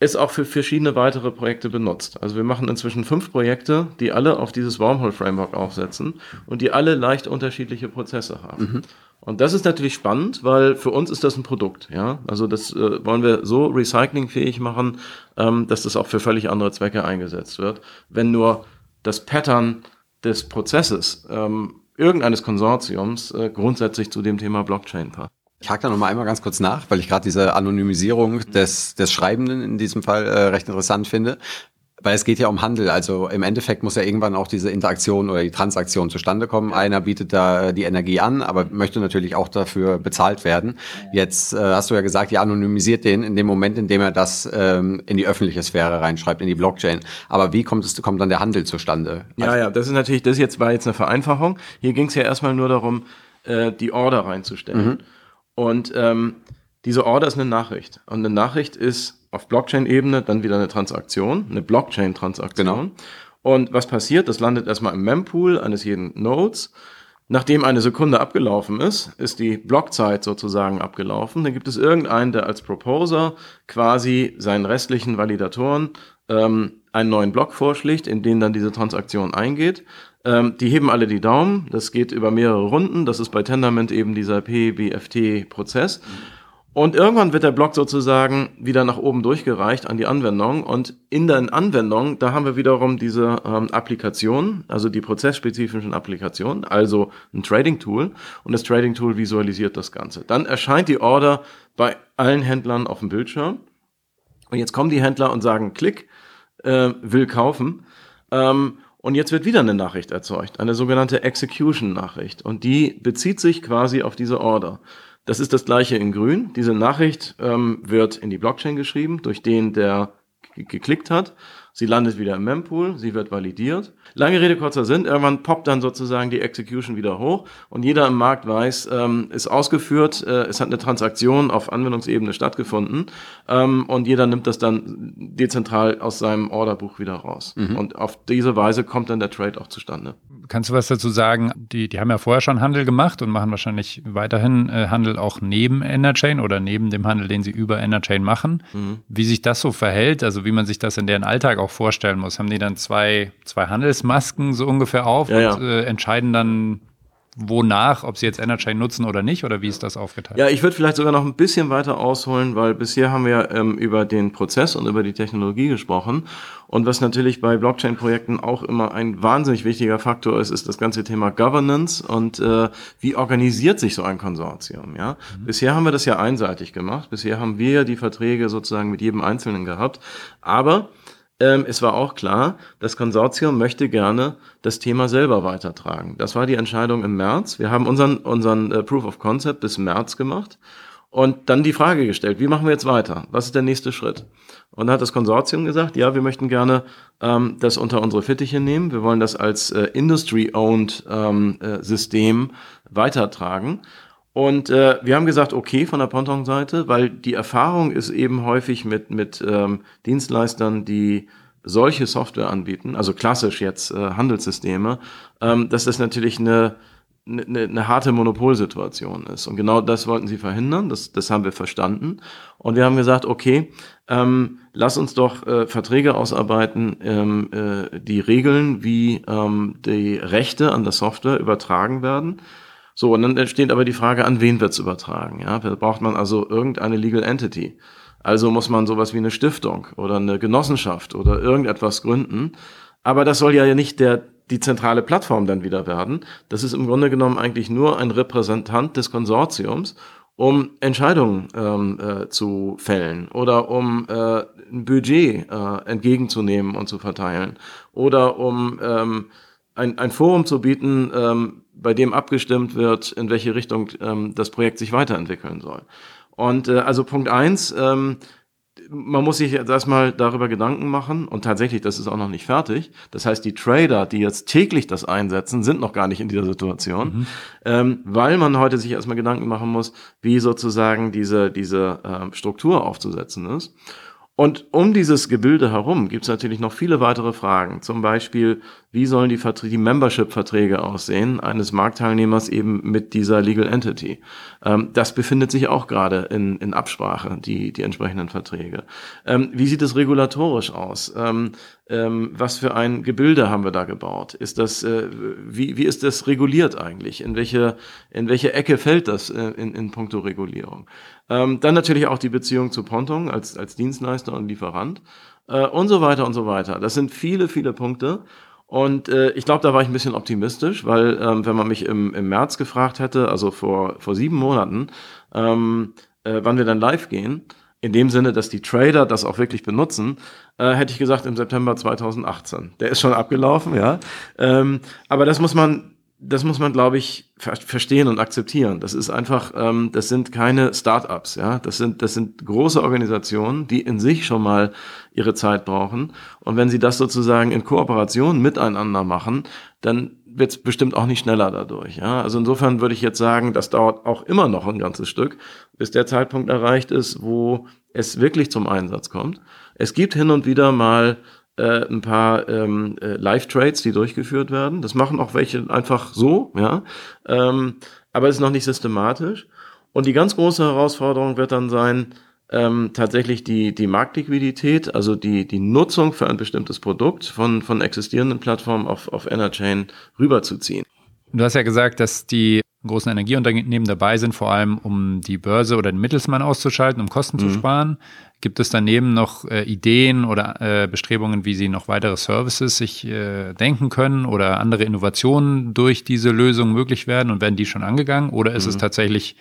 es auch für verschiedene weitere Projekte benutzt. Also wir machen inzwischen fünf Projekte, die alle auf dieses Wormhole-Framework aufsetzen und die alle leicht unterschiedliche Prozesse haben. Mhm. Und das ist natürlich spannend, weil für uns ist das ein Produkt. Ja, also das äh, wollen wir so recyclingfähig machen, ähm, dass das auch für völlig andere Zwecke eingesetzt wird. Wenn nur das Pattern des Prozesses ähm, irgendeines Konsortiums äh, grundsätzlich zu dem Thema Blockchain passt. Ich hake da noch mal einmal ganz kurz nach, weil ich gerade diese Anonymisierung des, des Schreibenden in diesem Fall äh, recht interessant finde Weil es geht ja um Handel. Also im Endeffekt muss ja irgendwann auch diese Interaktion oder die Transaktion zustande kommen. Ja. Einer bietet da die Energie an, aber möchte natürlich auch dafür bezahlt werden. Jetzt äh, hast du ja gesagt, ihr anonymisiert den in dem Moment, in dem er das ähm, in die öffentliche Sphäre reinschreibt, in die Blockchain. Aber wie kommt es kommt dann der Handel zustande? Ja, also, ja, das ist natürlich, das jetzt war jetzt eine Vereinfachung. Hier ging es ja erstmal nur darum, äh, die Order reinzustellen. Mhm. Und ähm, diese Order ist eine Nachricht. Und eine Nachricht ist auf Blockchain-Ebene dann wieder eine Transaktion, eine Blockchain-Transaktion. Genau. Und was passiert? Das landet erstmal im Mempool eines jeden Nodes. Nachdem eine Sekunde abgelaufen ist, ist die Blockzeit sozusagen abgelaufen. Dann gibt es irgendeinen, der als Proposer quasi seinen restlichen Validatoren ähm, einen neuen Block vorschlägt, in den dann diese Transaktion eingeht. Ähm, die heben alle die Daumen. Das geht über mehrere Runden. Das ist bei Tendermint eben dieser PBFT-Prozess. Und irgendwann wird der Block sozusagen wieder nach oben durchgereicht an die Anwendung. Und in der Anwendung, da haben wir wiederum diese ähm, Applikationen, also die prozessspezifischen Applikationen, also ein Trading-Tool. Und das Trading-Tool visualisiert das Ganze. Dann erscheint die Order bei allen Händlern auf dem Bildschirm. Und jetzt kommen die Händler und sagen, klick, äh, will kaufen. Ähm, und jetzt wird wieder eine Nachricht erzeugt, eine sogenannte Execution-Nachricht. Und die bezieht sich quasi auf diese Order. Das ist das gleiche in grün. Diese Nachricht ähm, wird in die Blockchain geschrieben, durch den der geklickt hat. Sie landet wieder im Mempool, sie wird validiert. Lange Rede, kurzer Sinn, irgendwann poppt dann sozusagen die Execution wieder hoch und jeder im Markt weiß, ähm, ist ausgeführt, äh, es hat eine Transaktion auf Anwendungsebene stattgefunden ähm, und jeder nimmt das dann dezentral aus seinem Orderbuch wieder raus. Mhm. Und auf diese Weise kommt dann der Trade auch zustande. Kannst du was dazu sagen? Die, die haben ja vorher schon Handel gemacht und machen wahrscheinlich weiterhin äh, Handel auch neben Enerchain oder neben dem Handel, den sie über Enerchain machen. Mhm. Wie sich das so verhält, also wie man sich das in deren Alltag auch vorstellen muss. Haben die dann zwei, zwei Handelsmasken so ungefähr auf ja, und ja. Äh, entscheiden dann wonach, ob sie jetzt Enerchain nutzen oder nicht, oder wie ist das aufgeteilt? Ja, ich würde vielleicht sogar noch ein bisschen weiter ausholen, weil bisher haben wir ähm, über den Prozess und über die Technologie gesprochen. Und was natürlich bei Blockchain-Projekten auch immer ein wahnsinnig wichtiger Faktor ist, ist das ganze Thema Governance und äh, wie organisiert sich so ein Konsortium. Ja? Mhm. Bisher haben wir das ja einseitig gemacht. Bisher haben wir die Verträge sozusagen mit jedem Einzelnen gehabt. Aber ähm, es war auch klar, das Konsortium möchte gerne das Thema selber weitertragen. Das war die Entscheidung im März. Wir haben unseren, unseren äh, Proof of Concept bis März gemacht und dann die Frage gestellt, wie machen wir jetzt weiter? Was ist der nächste Schritt? Und da hat das Konsortium gesagt, ja, wir möchten gerne ähm, das unter unsere Fittiche nehmen. Wir wollen das als äh, Industry-owned ähm, äh, System weitertragen. Und äh, wir haben gesagt, okay von der Ponton-Seite, weil die Erfahrung ist eben häufig mit, mit ähm, Dienstleistern, die solche Software anbieten, also klassisch jetzt äh, Handelssysteme, ähm, dass das natürlich eine, eine, eine harte Monopolsituation ist. Und genau das wollten sie verhindern, das, das haben wir verstanden. Und wir haben gesagt, okay, ähm, lass uns doch äh, Verträge ausarbeiten, ähm, äh, die regeln, wie ähm, die Rechte an der Software übertragen werden so, und dann entsteht aber die Frage, an wen wird's übertragen? Ja, da braucht man also irgendeine Legal Entity. Also muss man sowas wie eine Stiftung oder eine Genossenschaft oder irgendetwas gründen. Aber das soll ja nicht der, die zentrale Plattform dann wieder werden. Das ist im Grunde genommen eigentlich nur ein Repräsentant des Konsortiums, um Entscheidungen ähm, äh, zu fällen oder um äh, ein Budget äh, entgegenzunehmen und zu verteilen oder um ähm, ein, ein Forum zu bieten, ähm, bei dem abgestimmt wird, in welche Richtung ähm, das Projekt sich weiterentwickeln soll. Und äh, also Punkt eins, ähm, man muss sich jetzt erstmal darüber Gedanken machen und tatsächlich, das ist auch noch nicht fertig. Das heißt, die Trader, die jetzt täglich das einsetzen, sind noch gar nicht in dieser Situation, mhm. ähm, weil man heute sich erstmal Gedanken machen muss, wie sozusagen diese, diese äh, Struktur aufzusetzen ist. Und um dieses Gebilde herum gibt es natürlich noch viele weitere Fragen. Zum Beispiel, wie sollen die, Verträge, die Membership-Verträge aussehen eines Marktteilnehmers eben mit dieser Legal Entity? Ähm, das befindet sich auch gerade in, in Absprache, die, die entsprechenden Verträge. Ähm, wie sieht es regulatorisch aus? Ähm, ähm, was für ein Gebilde haben wir da gebaut? Ist das, äh, wie, wie ist das reguliert eigentlich? In welche, in welche Ecke fällt das äh, in, in puncto Regulierung? Ähm, dann natürlich auch die Beziehung zu Ponton als, als Dienstleister und Lieferant äh, und so weiter und so weiter. Das sind viele, viele Punkte. Und äh, ich glaube, da war ich ein bisschen optimistisch, weil ähm, wenn man mich im, im März gefragt hätte, also vor, vor sieben Monaten, ähm, äh, wann wir dann live gehen, in dem Sinne, dass die Trader das auch wirklich benutzen, äh, hätte ich gesagt im September 2018. Der ist schon abgelaufen, ja. Ähm, aber das muss man das muss man, glaube ich, ver verstehen und akzeptieren. Das ist einfach, ähm, das sind keine Start-ups, ja. Das sind, das sind große Organisationen, die in sich schon mal ihre Zeit brauchen. Und wenn sie das sozusagen in Kooperation miteinander machen, dann wird es bestimmt auch nicht schneller dadurch. Ja? Also insofern würde ich jetzt sagen, das dauert auch immer noch ein ganzes Stück, bis der Zeitpunkt erreicht ist, wo es wirklich zum Einsatz kommt. Es gibt hin und wieder mal äh, ein paar ähm, äh, Live-Trades, die durchgeführt werden. Das machen auch welche einfach so, ja. Ähm, aber es ist noch nicht systematisch. Und die ganz große Herausforderung wird dann sein, ähm, tatsächlich die, die Marktliquidität, also die, die Nutzung für ein bestimmtes Produkt von, von existierenden Plattformen auf, auf Enerchain rüberzuziehen. Du hast ja gesagt, dass die großen Energieunternehmen dabei sind, vor allem um die Börse oder den Mittelsmann auszuschalten, um Kosten mhm. zu sparen. Gibt es daneben noch äh, Ideen oder äh, Bestrebungen, wie Sie noch weitere Services sich äh, denken können oder andere Innovationen durch diese Lösung möglich werden und werden die schon angegangen? Oder ist mhm. es tatsächlich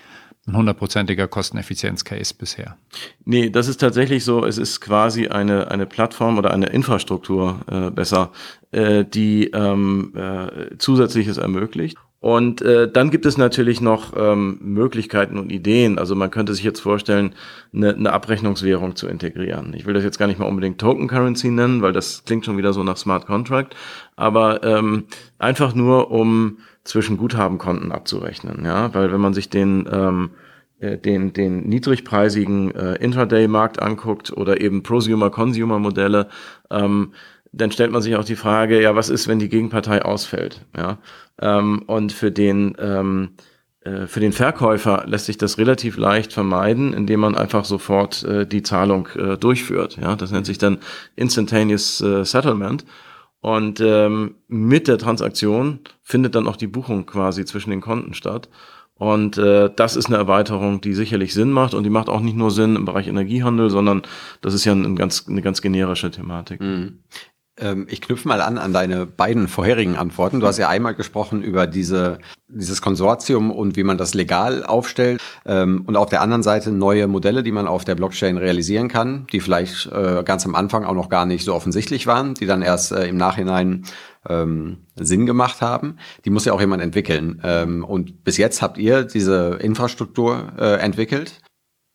ein hundertprozentiger Kosteneffizienz-Case bisher? Nee, das ist tatsächlich so. Es ist quasi eine, eine Plattform oder eine Infrastruktur äh, besser, äh, die ähm, äh, Zusätzliches ermöglicht. Und äh, dann gibt es natürlich noch ähm, Möglichkeiten und Ideen. Also man könnte sich jetzt vorstellen, eine, eine Abrechnungswährung zu integrieren. Ich will das jetzt gar nicht mal unbedingt Token Currency nennen, weil das klingt schon wieder so nach Smart Contract. Aber ähm, einfach nur, um zwischen Guthabenkonten abzurechnen. Ja, weil wenn man sich den ähm, äh, den, den niedrigpreisigen äh, Intraday-Markt anguckt oder eben Prosumer-Consumer-Modelle, ähm, dann stellt man sich auch die Frage, ja, was ist, wenn die Gegenpartei ausfällt? Ja, ähm, und für den ähm, äh, für den Verkäufer lässt sich das relativ leicht vermeiden, indem man einfach sofort äh, die Zahlung äh, durchführt. Ja, das nennt sich dann Instantaneous äh, Settlement. Und ähm, mit der Transaktion findet dann auch die Buchung quasi zwischen den Konten statt. Und äh, das ist eine Erweiterung, die sicherlich Sinn macht und die macht auch nicht nur Sinn im Bereich Energiehandel, sondern das ist ja ein ganz, eine ganz generische Thematik. Mhm. Ähm, ich knüpfe mal an an deine beiden vorherigen Antworten. Du hast ja einmal gesprochen über diese, dieses Konsortium und wie man das legal aufstellt ähm, und auf der anderen Seite neue Modelle, die man auf der Blockchain realisieren kann, die vielleicht äh, ganz am Anfang auch noch gar nicht so offensichtlich waren, die dann erst äh, im Nachhinein ähm, Sinn gemacht haben. Die muss ja auch jemand entwickeln. und bis jetzt habt ihr diese Infrastruktur äh, entwickelt,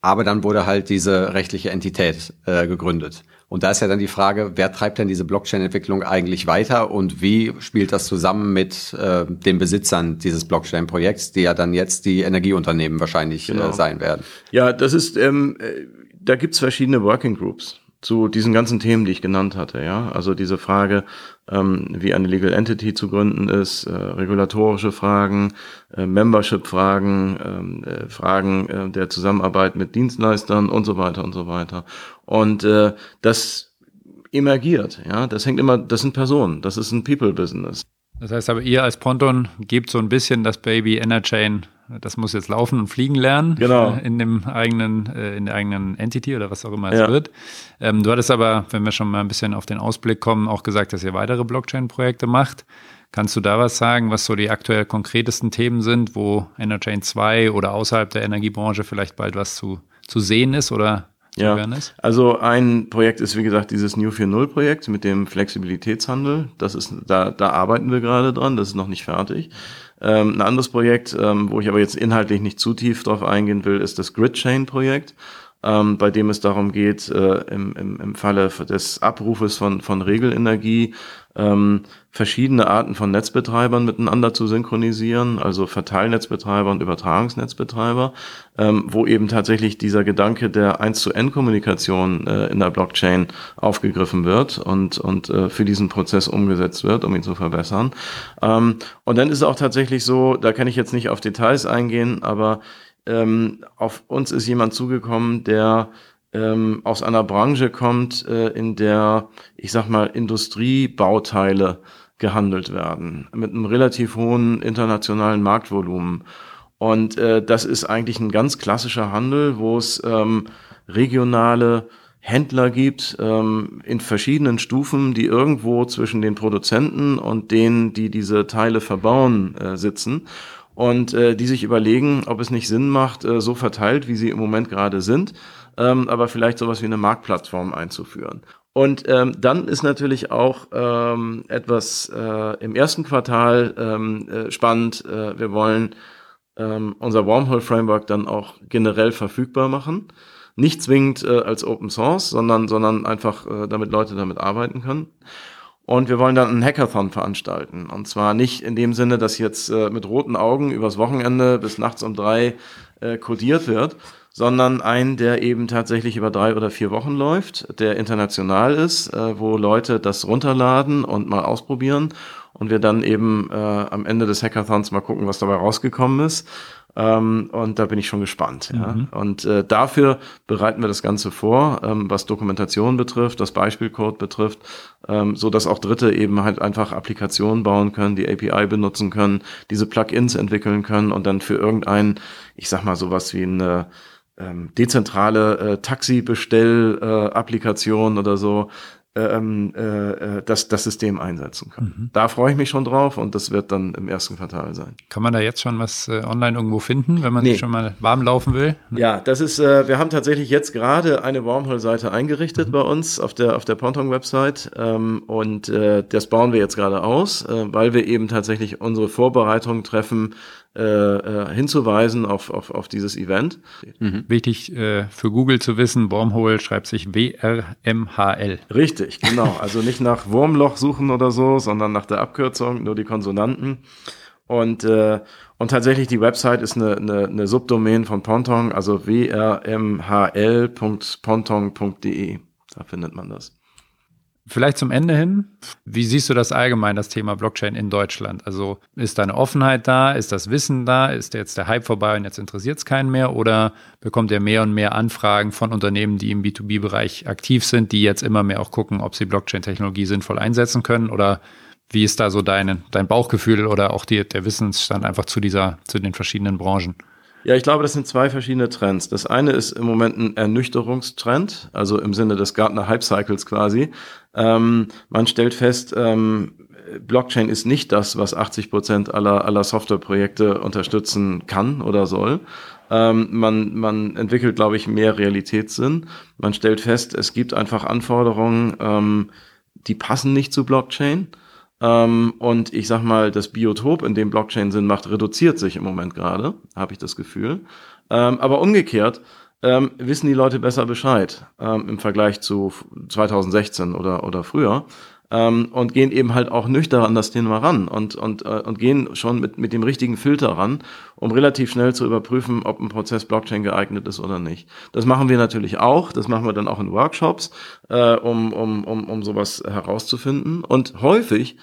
aber dann wurde halt diese rechtliche Entität gegründet. Und da ist ja dann die Frage, wer treibt denn diese Blockchain-Entwicklung eigentlich weiter und wie spielt das zusammen mit äh, den Besitzern dieses Blockchain-Projekts, die ja dann jetzt die Energieunternehmen wahrscheinlich äh, genau. äh, sein werden? Ja, das ist, ähm, äh, da gibt's verschiedene Working Groups zu diesen ganzen Themen, die ich genannt hatte. Ja, also diese Frage, ähm, wie eine Legal Entity zu gründen ist, äh, regulatorische Fragen, äh, Membership-Fragen, ähm, äh, Fragen äh, der Zusammenarbeit mit Dienstleistern und so weiter und so weiter. Und äh, das emergiert. Ja, das hängt immer, das sind Personen, das ist ein People-Business. Das heißt aber, ihr als Ponton gebt so ein bisschen das Baby Enerchain das muss jetzt laufen und fliegen lernen genau. Äh, in dem eigenen, äh, in der eigenen Entity oder was auch immer es ja. wird. Ähm, du hattest aber, wenn wir schon mal ein bisschen auf den Ausblick kommen, auch gesagt, dass ihr weitere Blockchain-Projekte macht. Kannst du da was sagen, was so die aktuell konkretesten Themen sind, wo Enerchain 2 oder außerhalb der Energiebranche vielleicht bald was zu, zu sehen ist oder ja, also ein Projekt ist, wie gesagt, dieses New 4.0 Projekt mit dem Flexibilitätshandel. Das ist, da, da arbeiten wir gerade dran, das ist noch nicht fertig. Ähm, ein anderes Projekt, ähm, wo ich aber jetzt inhaltlich nicht zu tief drauf eingehen will, ist das Grid Chain Projekt ähm, bei dem es darum geht, äh, im, im, im Falle des Abrufes von, von Regelenergie ähm, verschiedene Arten von Netzbetreibern miteinander zu synchronisieren, also Verteilnetzbetreiber und Übertragungsnetzbetreiber, ähm, wo eben tatsächlich dieser Gedanke der 1 zu N-Kommunikation äh, in der Blockchain aufgegriffen wird und, und äh, für diesen Prozess umgesetzt wird, um ihn zu verbessern. Ähm, und dann ist es auch tatsächlich so, da kann ich jetzt nicht auf Details eingehen, aber ähm, auf uns ist jemand zugekommen, der ähm, aus einer Branche kommt, äh, in der, ich sag mal, Industriebauteile gehandelt werden, mit einem relativ hohen internationalen Marktvolumen. Und äh, das ist eigentlich ein ganz klassischer Handel, wo es ähm, regionale Händler gibt ähm, in verschiedenen Stufen, die irgendwo zwischen den Produzenten und denen, die diese Teile verbauen, äh, sitzen. und äh, die sich überlegen, ob es nicht Sinn macht, äh, so verteilt, wie sie im Moment gerade sind, ähm, aber vielleicht sowas wie eine Marktplattform einzuführen. Und ähm, dann ist natürlich auch ähm, etwas äh, im ersten Quartal ähm, äh, spannend. Äh, wir wollen ähm, unser Wormhole Framework dann auch generell verfügbar machen. Nicht zwingend äh, als Open Source, sondern, sondern einfach, äh, damit Leute damit arbeiten können. Und wir wollen dann einen Hackathon veranstalten. Und zwar nicht in dem Sinne, dass jetzt äh, mit roten Augen übers Wochenende bis nachts um drei äh, codiert wird, sondern einen, der eben tatsächlich über drei oder vier Wochen läuft, der international ist, äh, wo Leute das runterladen und mal ausprobieren und wir dann eben äh, am Ende des Hackathons mal gucken, was dabei rausgekommen ist. Ähm, und da bin ich schon gespannt. Ja. Mhm. Und äh, dafür bereiten wir das Ganze vor, ähm, was Dokumentation betrifft, das Beispielcode betrifft, ähm, so dass auch Dritte eben halt einfach Applikationen bauen können, die API benutzen können, diese Plugins entwickeln können und dann für irgendein, ich sag mal sowas wie eine ähm, dezentrale äh, Taxi-Bestell-Applikation äh, oder so ähm, äh, äh, das, das System einsetzen kann. Mhm. Da freue ich mich schon drauf und das wird dann im ersten Quartal sein. Kann man da jetzt schon was äh, online irgendwo finden, wenn man nee. sich schon mal warm laufen will? Ja, das ist, äh, wir haben tatsächlich jetzt gerade eine Wormhole-Seite eingerichtet mhm. bei uns auf der, auf der Ponton-Website ähm, und äh, das bauen wir jetzt gerade aus, äh, weil wir eben tatsächlich unsere Vorbereitungen treffen, äh, äh, hinzuweisen auf, auf, auf dieses Event. Mhm. Wichtig äh, für Google zu wissen, Wormhole schreibt sich W-R-M-H-L. Richtig, genau. Also nicht nach Wurmloch suchen oder so, sondern nach der Abkürzung, nur die Konsonanten. Und, äh, und tatsächlich die Website ist eine, eine, eine Subdomain von Ponton, also wrmhl.ponton.de. Da findet man das. Vielleicht zum Ende hin, wie siehst du das allgemein, das Thema Blockchain in Deutschland? Also ist da eine Offenheit da? Ist das Wissen da? Ist jetzt der Hype vorbei und jetzt interessiert es keinen mehr? Oder bekommt ihr mehr und mehr Anfragen von Unternehmen, die im B2B-Bereich aktiv sind, die jetzt immer mehr auch gucken, ob sie Blockchain-Technologie sinnvoll einsetzen können? Oder wie ist da so dein, dein Bauchgefühl oder auch die, der Wissensstand einfach zu dieser, zu den verschiedenen Branchen? Ja, ich glaube, das sind zwei verschiedene Trends. Das eine ist im Moment ein Ernüchterungstrend, also im Sinne des Gartner Hype Cycles quasi. Ähm, man stellt fest, ähm, Blockchain ist nicht das, was 80 Prozent aller, aller Softwareprojekte unterstützen kann oder soll. Ähm, man, man entwickelt, glaube ich, mehr Realitätssinn. Man stellt fest, es gibt einfach Anforderungen, ähm, die passen nicht zu Blockchain. Ähm, und ich sag mal, das Biotop, in dem Blockchain Sinn macht, reduziert sich im Moment gerade, habe ich das Gefühl. Ähm, aber umgekehrt ähm, wissen die Leute besser Bescheid ähm, im Vergleich zu 2016 oder, oder früher. Ähm, und gehen eben halt auch nüchtern an das Thema ran und, und, äh, und gehen schon mit, mit dem richtigen Filter ran, um relativ schnell zu überprüfen, ob ein Prozess Blockchain geeignet ist oder nicht. Das machen wir natürlich auch, das machen wir dann auch in Workshops, äh, um, um, um, um sowas herauszufinden. Und häufig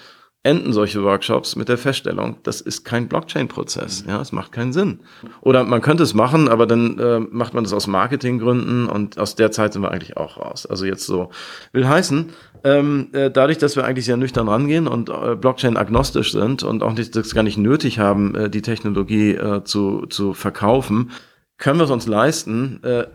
enden solche Workshops mit der Feststellung, das ist kein Blockchain-Prozess. Ja, es macht keinen Sinn. Oder man könnte es machen, aber dann äh, macht man das aus Marketinggründen und aus der Zeit sind wir eigentlich auch raus. Also jetzt so. Will heißen, ähm, äh, dadurch, dass wir eigentlich sehr nüchtern rangehen und äh, Blockchain-agnostisch sind und auch nicht, das gar nicht nötig haben, äh, die Technologie äh, zu, zu verkaufen, können wir es uns leisten, äh,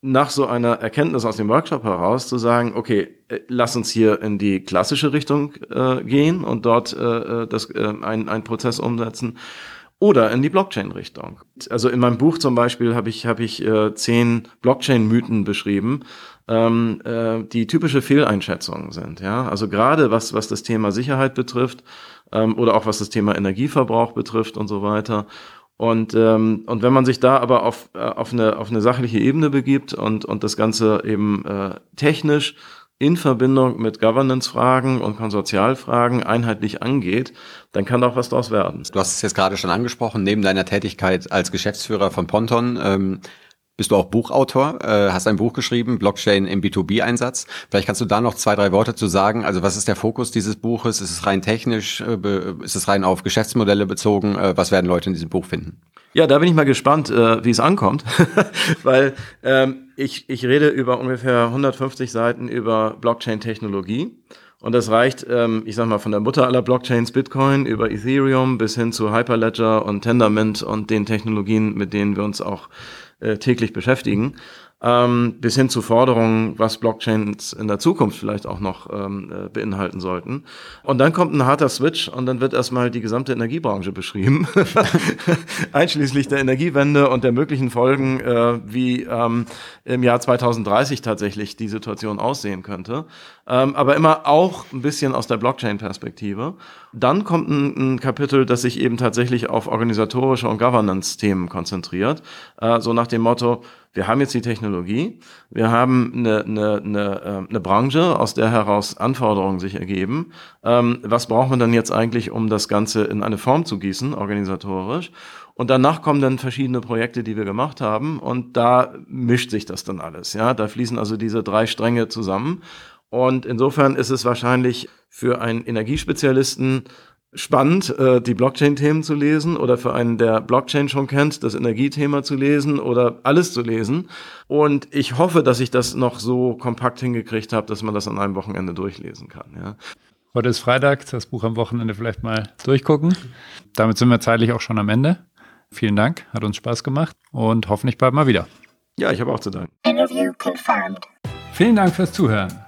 nach so einer Erkenntnis aus dem Workshop heraus zu sagen, okay, äh, lass uns hier in die klassische Richtung äh, gehen und dort äh, äh das, äh, ein, ein Prozess umsetzen oder in die Blockchain-Richtung. Also in meinem Buch zum Beispiel habe ich, hab ich äh, zehn Blockchain-Mythen beschrieben, ähm, äh, die typische Fehleinschätzungen sind. Ja, also gerade was was das Thema Sicherheit betrifft ähm, oder auch was das Thema Energieverbrauch betrifft und so weiter. Und, ähm, und wenn man sich da aber auf, äh, auf, eine, auf eine sachliche Ebene begibt und, und das Ganze eben äh, technisch in Verbindung mit Governance-Fragen und Konsortialfragen einheitlich angeht, dann kann auch was daraus werden. Du hast es jetzt gerade schon angesprochen, neben deiner Tätigkeit als Geschäftsführer von Ponton ähm, bist du auch Buchautor, äh, hast ein Buch geschrieben, Blockchain im B2B-Einsatz. Vielleicht kannst du da noch zwei, drei Worte zu sagen. Also was ist der Fokus dieses Buches? Ist es rein technisch? Äh, ist es rein auf Geschäftsmodelle bezogen? Äh, was werden Leute in diesem Buch finden? Ja, da bin ich mal gespannt, äh, wie es ankommt, weil ähm, ich, ich rede über ungefähr 150 Seiten über Blockchain-Technologie. Und das reicht, ähm, ich sag mal, von der Mutter aller Blockchains Bitcoin über Ethereum bis hin zu Hyperledger und Tendermint und den Technologien, mit denen wir uns auch äh, täglich beschäftigen. Ähm, bis hin zu Forderungen, was Blockchains in der Zukunft vielleicht auch noch ähm, äh, beinhalten sollten. Und dann kommt ein harter Switch und dann wird erstmal die gesamte Energiebranche beschrieben, einschließlich der Energiewende und der möglichen Folgen, äh, wie ähm, im Jahr 2030 tatsächlich die Situation aussehen könnte. Ähm, aber immer auch ein bisschen aus der Blockchain-Perspektive. Dann kommt ein, ein, Kapitel, das sich eben tatsächlich auf organisatorische und Governance-Themen konzentriert. Äh, so nach dem Motto, wir haben jetzt die Technologie, wir haben eine, eine, eine, äh, eine Branche, aus der heraus Anforderungen sich ergeben. Ähm, was braucht man dann jetzt eigentlich, um das Ganze in eine Form zu gießen, organisatorisch? Und danach kommen dann verschiedene Projekte, die wir gemacht haben. Und da mischt sich das dann alles. Ja, da fließen also diese drei Stränge zusammen. Und insofern ist es wahrscheinlich für einen Energiespezialisten spannend, äh, die Blockchain-Themen zu lesen oder für einen, der Blockchain schon kennt, das Energiethema zu lesen oder alles zu lesen. Und ich hoffe, dass ich das noch so kompakt hingekriegt habe, dass man das an einem Wochenende durchlesen kann. Ja. Heute ist Freitag, das Buch am Wochenende vielleicht mal durchgucken. Damit sind wir zeitlich auch schon am Ende. Vielen Dank, hat uns Spaß gemacht und hoffentlich bald mal wieder. Ja, ich habe auch zu danken. Interview confirmed. Vielen Dank fürs Zuhören.